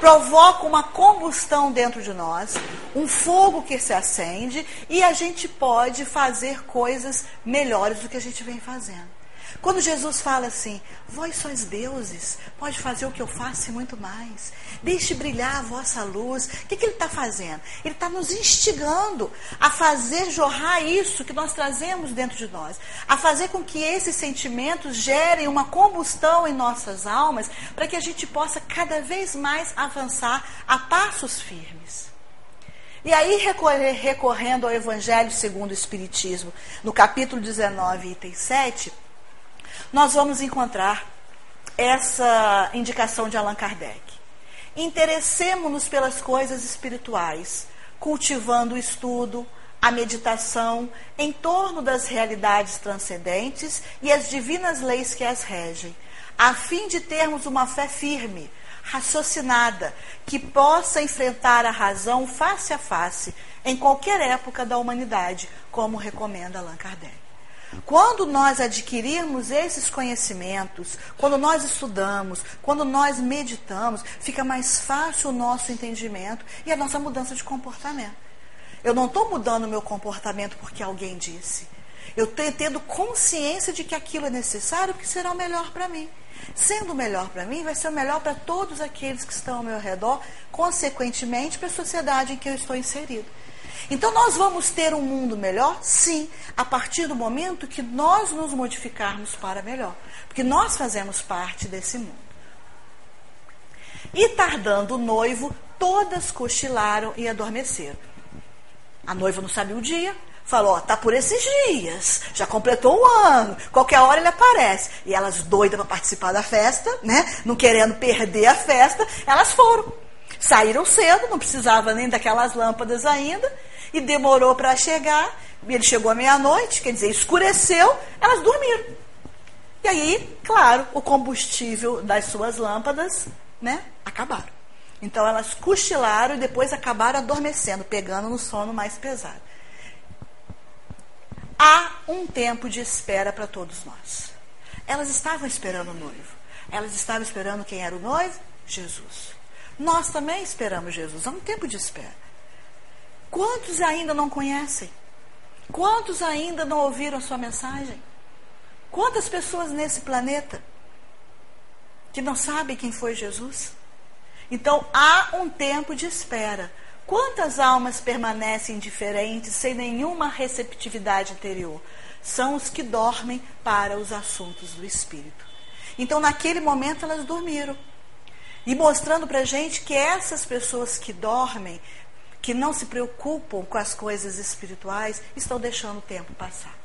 provoca uma combustão dentro de nós, um fogo que se acende e a gente pode fazer coisas melhores do que a gente vem fazendo. Quando Jesus fala assim, vós sois deuses, pode fazer o que eu faço e muito mais. Deixe brilhar a vossa luz. O que, que ele está fazendo? Ele está nos instigando a fazer jorrar isso que nós trazemos dentro de nós, a fazer com que esses sentimentos gerem uma combustão em nossas almas, para que a gente possa cada vez mais avançar a passos firmes. E aí, recorrendo ao Evangelho segundo o Espiritismo, no capítulo 19, item 7, nós vamos encontrar essa indicação de Allan Kardec. Interessemos-nos pelas coisas espirituais, cultivando o estudo, a meditação em torno das realidades transcendentes e as divinas leis que as regem, a fim de termos uma fé firme, raciocinada, que possa enfrentar a razão face a face em qualquer época da humanidade, como recomenda Allan Kardec. Quando nós adquirirmos esses conhecimentos, quando nós estudamos, quando nós meditamos, fica mais fácil o nosso entendimento e a nossa mudança de comportamento. Eu não estou mudando o meu comportamento porque alguém disse. Eu estou tendo consciência de que aquilo é necessário porque será o melhor para mim. Sendo o melhor para mim, vai ser o melhor para todos aqueles que estão ao meu redor, consequentemente para a sociedade em que eu estou inserido. Então nós vamos ter um mundo melhor? Sim, a partir do momento que nós nos modificarmos para melhor. Porque nós fazemos parte desse mundo. E tardando o noivo, todas cochilaram e adormeceram. A noiva não sabia o dia, falou: ó, tá por esses dias, já completou o ano, qualquer hora ele aparece. E elas doidas para participar da festa, né? Não querendo perder a festa, elas foram. Saíram cedo, não precisava nem daquelas lâmpadas ainda, e demorou para chegar. Ele chegou à meia-noite, quer dizer, escureceu, elas dormiram. E aí, claro, o combustível das suas lâmpadas, né, acabaram. Então elas cochilaram e depois acabaram adormecendo, pegando no sono mais pesado. Há um tempo de espera para todos nós. Elas estavam esperando o noivo. Elas estavam esperando quem era o noivo? Jesus. Nós também esperamos Jesus. Há um tempo de espera. Quantos ainda não conhecem? Quantos ainda não ouviram a sua mensagem? Quantas pessoas nesse planeta que não sabem quem foi Jesus? Então há um tempo de espera. Quantas almas permanecem indiferentes, sem nenhuma receptividade interior? São os que dormem para os assuntos do espírito. Então, naquele momento, elas dormiram. E mostrando para a gente que essas pessoas que dormem que não se preocupam com as coisas espirituais estão deixando o tempo passar.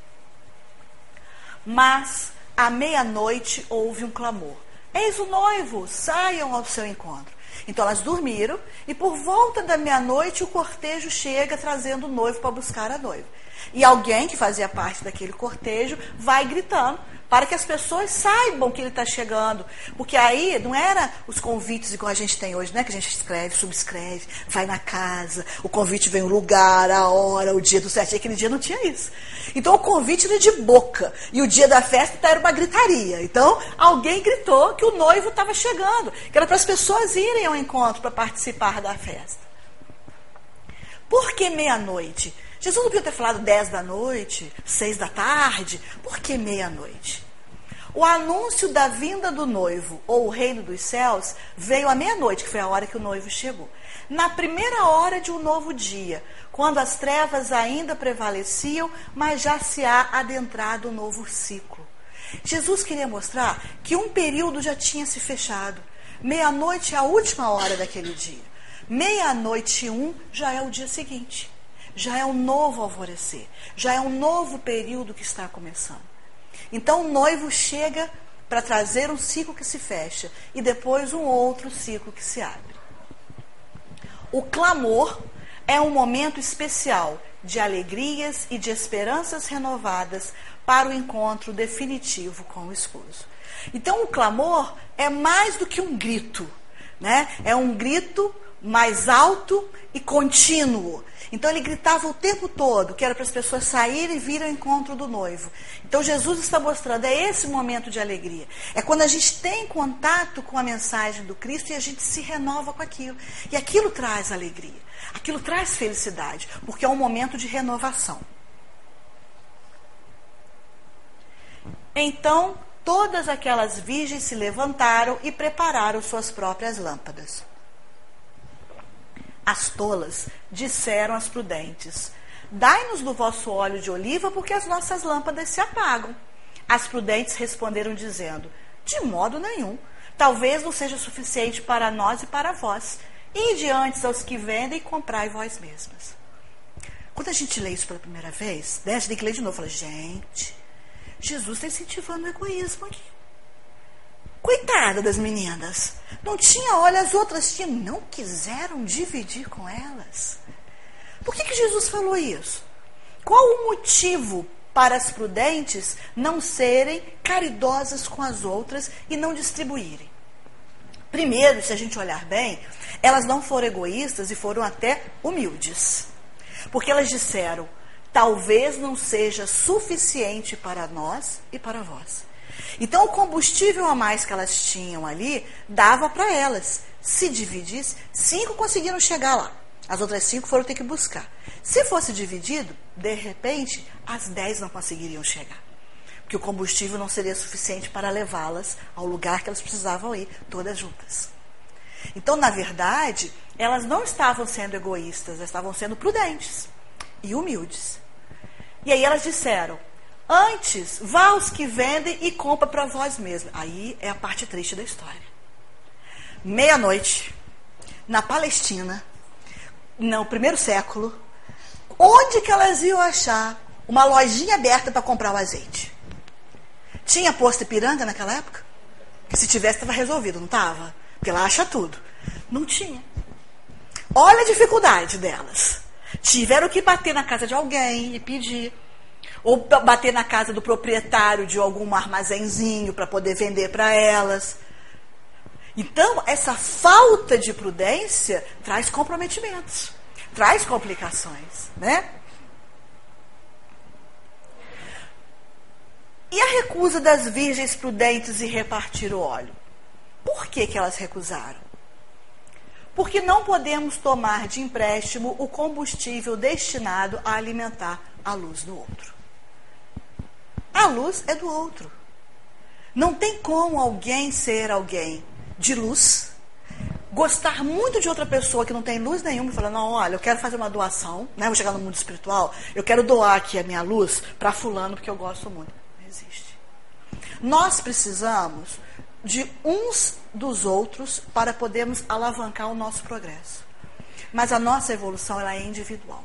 Mas à meia-noite houve um clamor: Eis o noivo, saiam ao seu encontro. Então elas dormiram e por volta da meia-noite o cortejo chega trazendo o noivo para buscar a noiva. E alguém que fazia parte daquele cortejo vai gritando: para que as pessoas saibam que ele está chegando. Porque aí não era os convites igual a gente tem hoje, né? Que a gente escreve, subscreve, vai na casa, o convite vem o lugar, a hora, o dia do certo. Aquele dia não tinha isso. Então o convite era de boca. E o dia da festa era uma gritaria. Então alguém gritou que o noivo estava chegando, que era para as pessoas irem ao encontro para participar da festa. Por que meia-noite? Jesus não podia ter falado 10 da noite, 6 da tarde, por que meia-noite? O anúncio da vinda do noivo ou o reino dos céus veio à meia-noite, que foi a hora que o noivo chegou. Na primeira hora de um novo dia, quando as trevas ainda prevaleciam, mas já se há adentrado um novo ciclo. Jesus queria mostrar que um período já tinha se fechado. Meia-noite é a última hora daquele dia. Meia-noite um já é o dia seguinte já é um novo alvorecer, já é um novo período que está começando. Então o noivo chega para trazer um ciclo que se fecha e depois um outro ciclo que se abre. O clamor é um momento especial de alegrias e de esperanças renovadas para o encontro definitivo com o esposo. Então o clamor é mais do que um grito, né? É um grito mais alto e contínuo. Então ele gritava o tempo todo, que era para as pessoas saírem e virem ao encontro do noivo. Então Jesus está mostrando, é esse momento de alegria. É quando a gente tem contato com a mensagem do Cristo e a gente se renova com aquilo. E aquilo traz alegria, aquilo traz felicidade, porque é um momento de renovação. Então todas aquelas virgens se levantaram e prepararam suas próprias lâmpadas. As tolas disseram às prudentes: Dai-nos do vosso óleo de oliva, porque as nossas lâmpadas se apagam. As prudentes responderam, dizendo: De modo nenhum. Talvez não seja suficiente para nós e para vós. E diante aos que vendem, comprai vós mesmas. Quando a gente lê isso pela primeira vez, né, a gente tem que ler de novo. Fala, gente, Jesus está incentivando o egoísmo aqui. Coitada das meninas. Não tinha, olha, as outras tinham. Não quiseram dividir com elas. Por que, que Jesus falou isso? Qual o motivo para as prudentes não serem caridosas com as outras e não distribuírem? Primeiro, se a gente olhar bem, elas não foram egoístas e foram até humildes. Porque elas disseram: talvez não seja suficiente para nós e para vós. Então, o combustível a mais que elas tinham ali dava para elas. Se dividisse, cinco conseguiram chegar lá. As outras cinco foram ter que buscar. Se fosse dividido, de repente, as dez não conseguiriam chegar. Porque o combustível não seria suficiente para levá-las ao lugar que elas precisavam ir, todas juntas. Então, na verdade, elas não estavam sendo egoístas, elas estavam sendo prudentes e humildes. E aí elas disseram: Antes, vá aos que vendem e compra para vós mesmos. Aí é a parte triste da história. Meia-noite, na Palestina, no primeiro século, onde que elas iam achar uma lojinha aberta para comprar o azeite? Tinha posto Ipiranga naquela época? Que se tivesse, estava resolvido, não estava? Porque lá acha tudo. Não tinha. Olha a dificuldade delas. Tiveram que bater na casa de alguém e pedir. Ou bater na casa do proprietário de algum armazenzinho para poder vender para elas. Então, essa falta de prudência traz comprometimentos, traz complicações, né? E a recusa das virgens prudentes em repartir o óleo? Por que, que elas recusaram? Porque não podemos tomar de empréstimo o combustível destinado a alimentar a luz do outro. A luz é do outro. Não tem como alguém ser alguém de luz, gostar muito de outra pessoa que não tem luz nenhuma e falar, não, olha, eu quero fazer uma doação, né? Vou chegar no mundo espiritual, eu quero doar aqui a minha luz para fulano porque eu gosto muito. Não existe. Nós precisamos de uns dos outros para podermos alavancar o nosso progresso. Mas a nossa evolução ela é individual.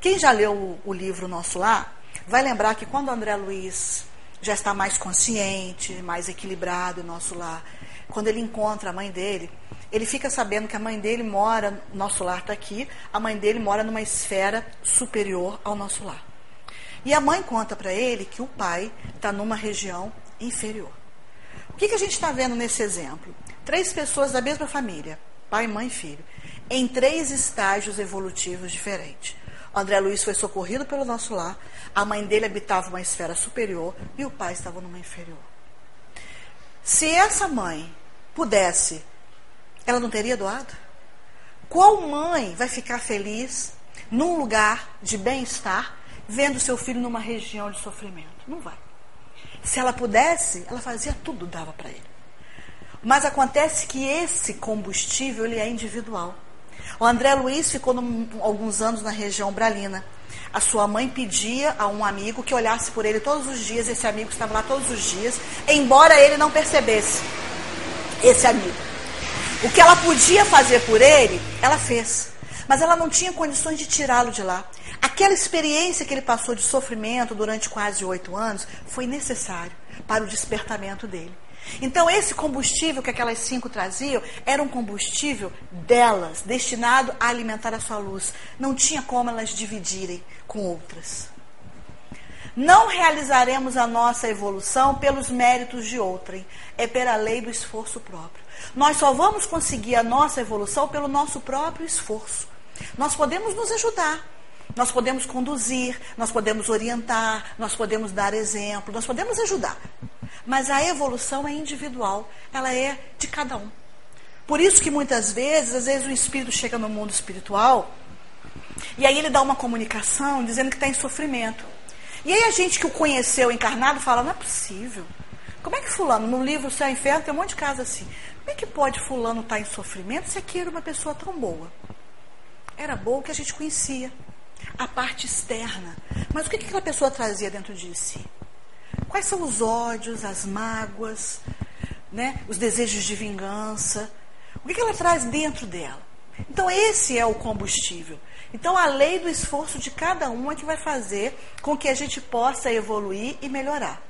Quem já leu o, o livro Nosso Lá, vai lembrar que quando André Luiz já está mais consciente, mais equilibrado, nosso lar, quando ele encontra a mãe dele, ele fica sabendo que a mãe dele mora, nosso lar está aqui, a mãe dele mora numa esfera superior ao nosso lar. E a mãe conta para ele que o pai está numa região inferior. O que, que a gente está vendo nesse exemplo? Três pessoas da mesma família, pai, mãe e filho, em três estágios evolutivos diferentes. O André Luiz foi socorrido pelo nosso lar, a mãe dele habitava uma esfera superior e o pai estava numa inferior. Se essa mãe pudesse, ela não teria doado? Qual mãe vai ficar feliz num lugar de bem-estar vendo seu filho numa região de sofrimento? Não vai. Se ela pudesse, ela fazia tudo, dava para ele. Mas acontece que esse combustível ele é individual. O André Luiz ficou num, alguns anos na região bralina. A sua mãe pedia a um amigo que olhasse por ele todos os dias. Esse amigo estava lá todos os dias, embora ele não percebesse. Esse amigo. O que ela podia fazer por ele, ela fez. Mas ela não tinha condições de tirá-lo de lá. Aquela experiência que ele passou de sofrimento durante quase oito anos foi necessário para o despertamento dele. Então, esse combustível que aquelas cinco traziam era um combustível delas, destinado a alimentar a sua luz. Não tinha como elas dividirem com outras. Não realizaremos a nossa evolução pelos méritos de outrem, é pela lei do esforço próprio. Nós só vamos conseguir a nossa evolução pelo nosso próprio esforço. Nós podemos nos ajudar, nós podemos conduzir, nós podemos orientar, nós podemos dar exemplo, nós podemos ajudar. Mas a evolução é individual, ela é de cada um. Por isso que muitas vezes, às vezes o espírito chega no mundo espiritual e aí ele dá uma comunicação dizendo que está em sofrimento. E aí a gente que o conheceu encarnado fala, não é possível. Como é que fulano, no livro Céu e Inferno, tem um monte de casos assim. Como é que pode fulano estar tá em sofrimento se aqui era uma pessoa tão boa? Era boa que a gente conhecia. A parte externa. Mas o que aquela pessoa trazia dentro de si? Quais são os ódios, as mágoas, né? os desejos de vingança? O que, ela traz dentro dela? Então, esse é o combustível. Então, a lei do esforço de cada um é que vai fazer com que a gente possa evoluir e melhorar.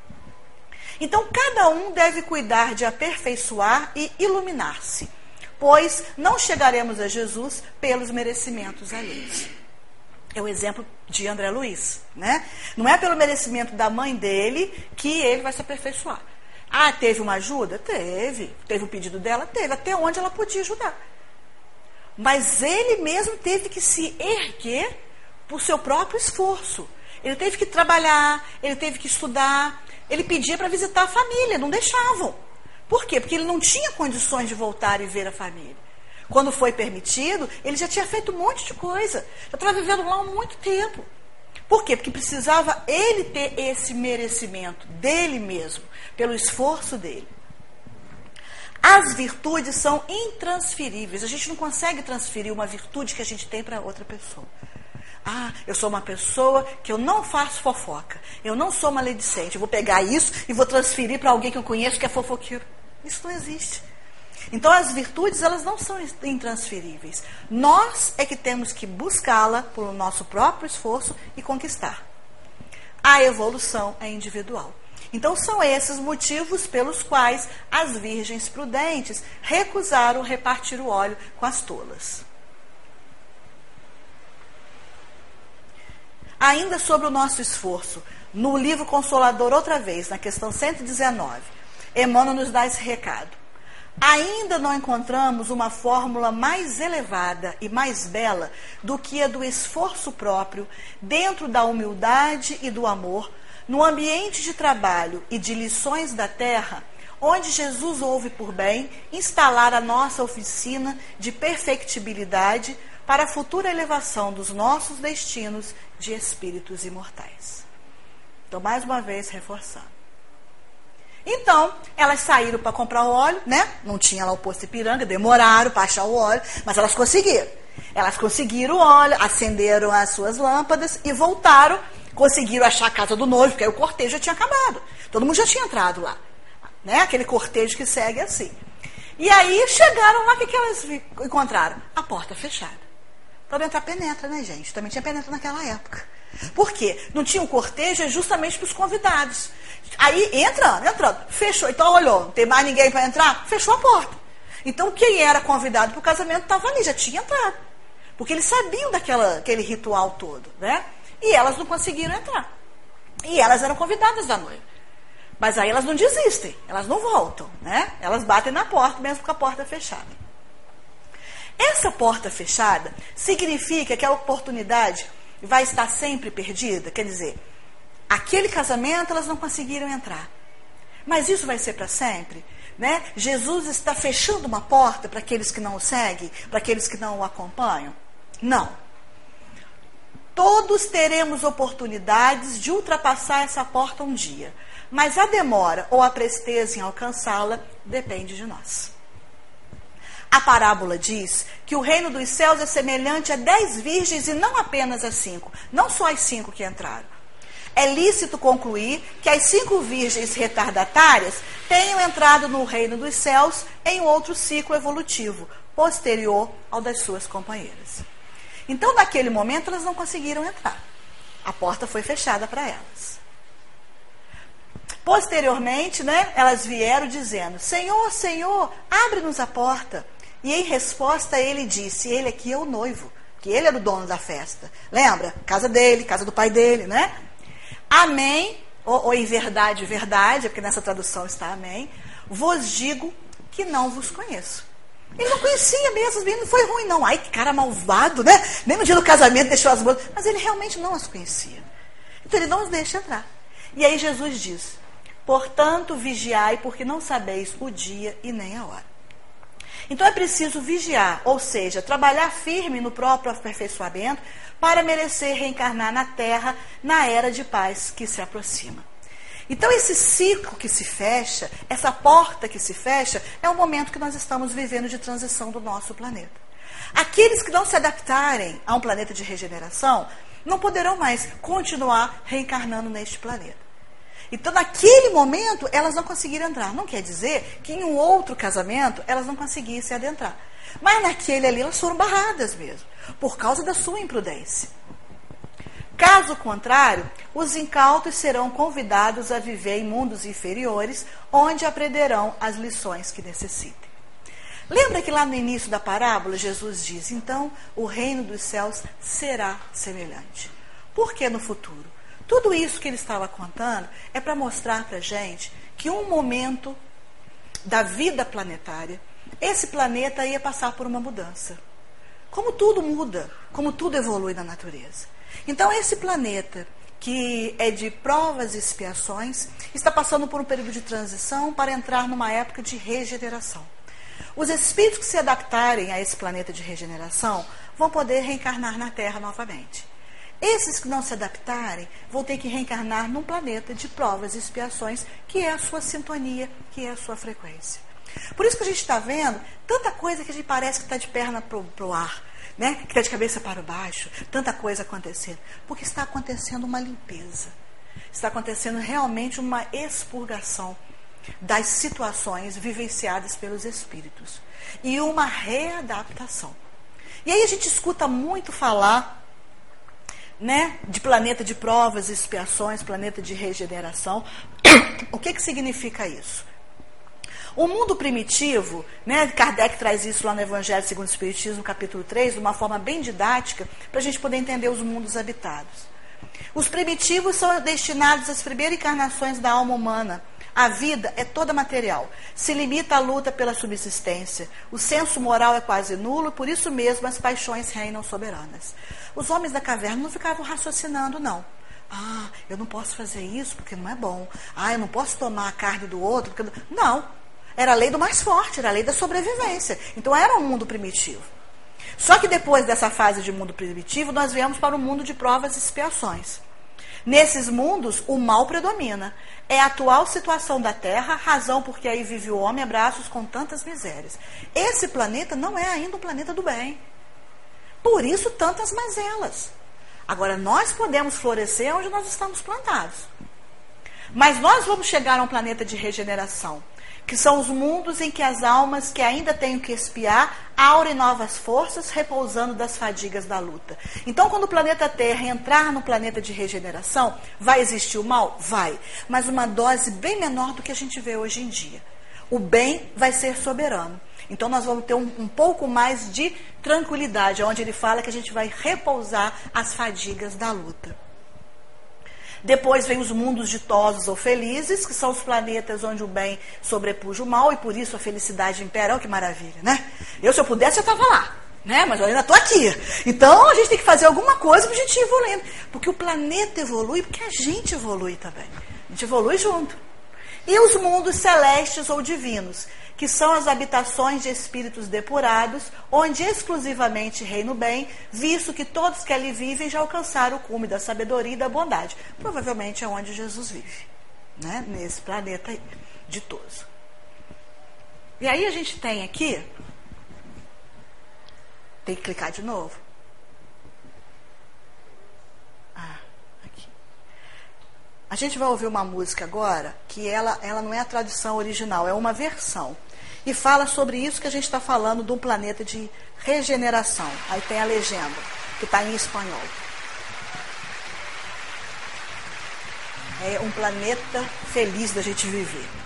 Então, cada um deve cuidar de aperfeiçoar e iluminar-se, pois não chegaremos a Jesus pelos merecimentos alheios. É o exemplo de André Luiz, né? Não é pelo merecimento da mãe dele que ele vai se aperfeiçoar. Ah, teve uma ajuda? Teve. Teve o pedido dela? Teve. Até onde ela podia ajudar. Mas ele mesmo teve que se erguer por seu próprio esforço. Ele teve que trabalhar, ele teve que estudar, ele pedia para visitar a família, não deixavam. Por quê? Porque ele não tinha condições de voltar e ver a família. Quando foi permitido, ele já tinha feito um monte de coisa. Já estava vivendo lá há muito tempo. Por quê? Porque precisava ele ter esse merecimento dele mesmo, pelo esforço dele. As virtudes são intransferíveis. A gente não consegue transferir uma virtude que a gente tem para outra pessoa. Ah, eu sou uma pessoa que eu não faço fofoca. Eu não sou maledicente. Eu vou pegar isso e vou transferir para alguém que eu conheço que é fofoqueiro. Isso não existe. Então as virtudes elas não são intransferíveis. Nós é que temos que buscá-la por nosso próprio esforço e conquistar. A evolução é individual. Então, são esses motivos pelos quais as virgens prudentes recusaram repartir o óleo com as tolas. Ainda sobre o nosso esforço, no livro Consolador, outra vez, na questão 119, Emmanuel nos dá esse recado. Ainda não encontramos uma fórmula mais elevada e mais bela do que a do esforço próprio, dentro da humildade e do amor, no ambiente de trabalho e de lições da terra, onde Jesus ouve por bem instalar a nossa oficina de perfectibilidade para a futura elevação dos nossos destinos de espíritos imortais. Então, mais uma vez, reforçando. Então, elas saíram para comprar o óleo, né? Não tinha lá o posto Ipiranga, demoraram para achar o óleo, mas elas conseguiram. Elas conseguiram o óleo, acenderam as suas lâmpadas e voltaram conseguiram achar a casa do noivo, porque aí o cortejo já tinha acabado. Todo mundo já tinha entrado lá. Né? Aquele cortejo que segue assim. E aí chegaram lá, o que, que elas encontraram? A porta fechada. Para entrar penetra, né, gente? Também tinha penetra naquela época. Por quê? Não tinha um cortejo é justamente para os convidados. Aí, entrando, entrando. Fechou. Então, olhou, não tem mais ninguém para entrar? Fechou a porta. Então, quem era convidado para o casamento estava ali, já tinha entrado. Porque eles sabiam daquele ritual todo, né? E elas não conseguiram entrar. E elas eram convidadas da noiva. Mas aí elas não desistem, elas não voltam, né? Elas batem na porta, mesmo com a porta fechada. Essa porta fechada significa que a oportunidade vai estar sempre perdida? Quer dizer, aquele casamento elas não conseguiram entrar. Mas isso vai ser para sempre? Né? Jesus está fechando uma porta para aqueles que não o seguem, para aqueles que não o acompanham? Não. Todos teremos oportunidades de ultrapassar essa porta um dia, mas a demora ou a presteza em alcançá-la depende de nós. A parábola diz que o reino dos céus é semelhante a dez virgens e não apenas a cinco, não só as cinco que entraram. É lícito concluir que as cinco virgens retardatárias tenham entrado no reino dos céus em outro ciclo evolutivo, posterior ao das suas companheiras. Então, naquele momento, elas não conseguiram entrar. A porta foi fechada para elas. Posteriormente, né, elas vieram dizendo: Senhor, Senhor, abre-nos a porta. E em resposta, ele disse: Ele aqui é o noivo, que ele era o dono da festa. Lembra? Casa dele, casa do pai dele, né? Amém, ou, ou em verdade, verdade, porque nessa tradução está amém. Vos digo que não vos conheço. Ele não conhecia mesmo, não foi ruim, não. Ai, que cara malvado, né? Nem no dia do casamento deixou as boas. Mas ele realmente não as conhecia. Então ele não os deixa entrar. E aí Jesus diz: Portanto, vigiai, porque não sabeis o dia e nem a hora. Então é preciso vigiar, ou seja, trabalhar firme no próprio aperfeiçoamento para merecer reencarnar na Terra na era de paz que se aproxima. Então, esse ciclo que se fecha, essa porta que se fecha, é o momento que nós estamos vivendo de transição do nosso planeta. Aqueles que não se adaptarem a um planeta de regeneração não poderão mais continuar reencarnando neste planeta. Então, naquele momento, elas não conseguiram entrar. Não quer dizer que em um outro casamento elas não conseguissem adentrar. Mas naquele ali elas foram barradas mesmo, por causa da sua imprudência. Caso contrário, os incautos serão convidados a viver em mundos inferiores, onde aprenderão as lições que necessitem. Lembra que lá no início da parábola Jesus diz: então o reino dos céus será semelhante. Por que no futuro? Tudo isso que ele estava contando é para mostrar para a gente que um momento da vida planetária, esse planeta ia passar por uma mudança. Como tudo muda, como tudo evolui na natureza. Então, esse planeta, que é de provas e expiações, está passando por um período de transição para entrar numa época de regeneração. Os espíritos que se adaptarem a esse planeta de regeneração vão poder reencarnar na Terra novamente. Esses que não se adaptarem vão ter que reencarnar num planeta de provas e expiações, que é a sua sintonia, que é a sua frequência. Por isso que a gente está vendo tanta coisa que a gente parece que está de perna para o ar né? que está de cabeça para baixo, tanta coisa acontecendo. Porque está acontecendo uma limpeza. Está acontecendo realmente uma expurgação das situações vivenciadas pelos espíritos. E uma readaptação. E aí a gente escuta muito falar né, de planeta de provas e expiações, planeta de regeneração. O que, que significa isso? O mundo primitivo, né, Kardec traz isso lá no Evangelho segundo o Espiritismo, capítulo 3, de uma forma bem didática, para a gente poder entender os mundos habitados. Os primitivos são destinados às primeiras encarnações da alma humana. A vida é toda material, se limita à luta pela subsistência. O senso moral é quase nulo, por isso mesmo as paixões reinam soberanas. Os homens da caverna não ficavam raciocinando, não. Ah, eu não posso fazer isso porque não é bom. Ah, eu não posso tomar a carne do outro porque. Não. Era a lei do mais forte, era a lei da sobrevivência. Então era um mundo primitivo. Só que depois dessa fase de mundo primitivo, nós viemos para o mundo de provas e expiações. Nesses mundos, o mal predomina. É a atual situação da Terra, razão porque aí vive o homem a braços com tantas misérias. Esse planeta não é ainda um planeta do bem. Por isso, tantas mazelas. Agora, nós podemos florescer onde nós estamos plantados. Mas nós vamos chegar a um planeta de regeneração que são os mundos em que as almas que ainda têm que espiar aurem novas forças, repousando das fadigas da luta. Então, quando o planeta Terra entrar no planeta de regeneração, vai existir o mal? Vai. Mas uma dose bem menor do que a gente vê hoje em dia. O bem vai ser soberano. Então, nós vamos ter um, um pouco mais de tranquilidade, onde ele fala que a gente vai repousar as fadigas da luta. Depois vem os mundos ditosos ou felizes, que são os planetas onde o bem sobrepuja o mal e por isso a felicidade impera. Olha que maravilha, né? Eu, se eu pudesse, eu estava lá. Né? Mas eu ainda estou aqui. Então a gente tem que fazer alguma coisa para a gente ir evoluindo. Porque o planeta evolui, porque a gente evolui também. A gente evolui junto. E os mundos celestes ou divinos, que são as habitações de espíritos depurados, onde exclusivamente reina o bem, visto que todos que ali vivem já alcançaram o cume da sabedoria e da bondade. Provavelmente é onde Jesus vive, né? nesse planeta ditoso. E aí a gente tem aqui, tem que clicar de novo. Ah, aqui. A gente vai ouvir uma música agora que ela, ela não é a tradução original, é uma versão e fala sobre isso que a gente está falando de um planeta de regeneração. Aí tem a legenda, que está em espanhol. É um planeta feliz da gente viver.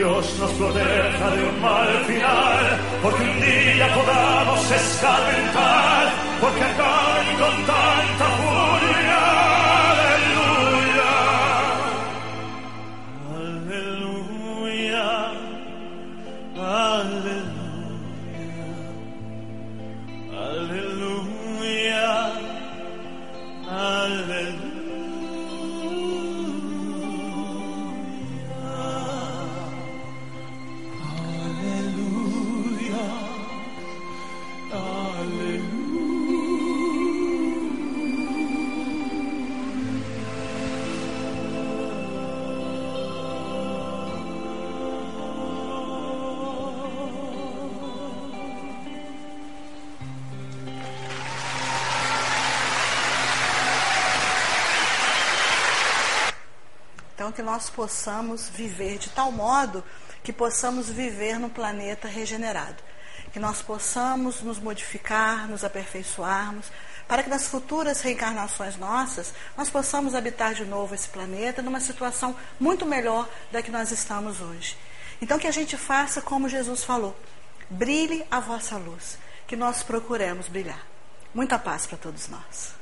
Dios nos proteja de un mal final, porque un día podamos escarmentar, porque acaben con tanta furia. Nós possamos viver de tal modo que possamos viver num planeta regenerado. Que nós possamos nos modificar, nos aperfeiçoarmos, para que nas futuras reencarnações nossas, nós possamos habitar de novo esse planeta numa situação muito melhor da que nós estamos hoje. Então, que a gente faça como Jesus falou: brilhe a vossa luz, que nós procuremos brilhar. Muita paz para todos nós.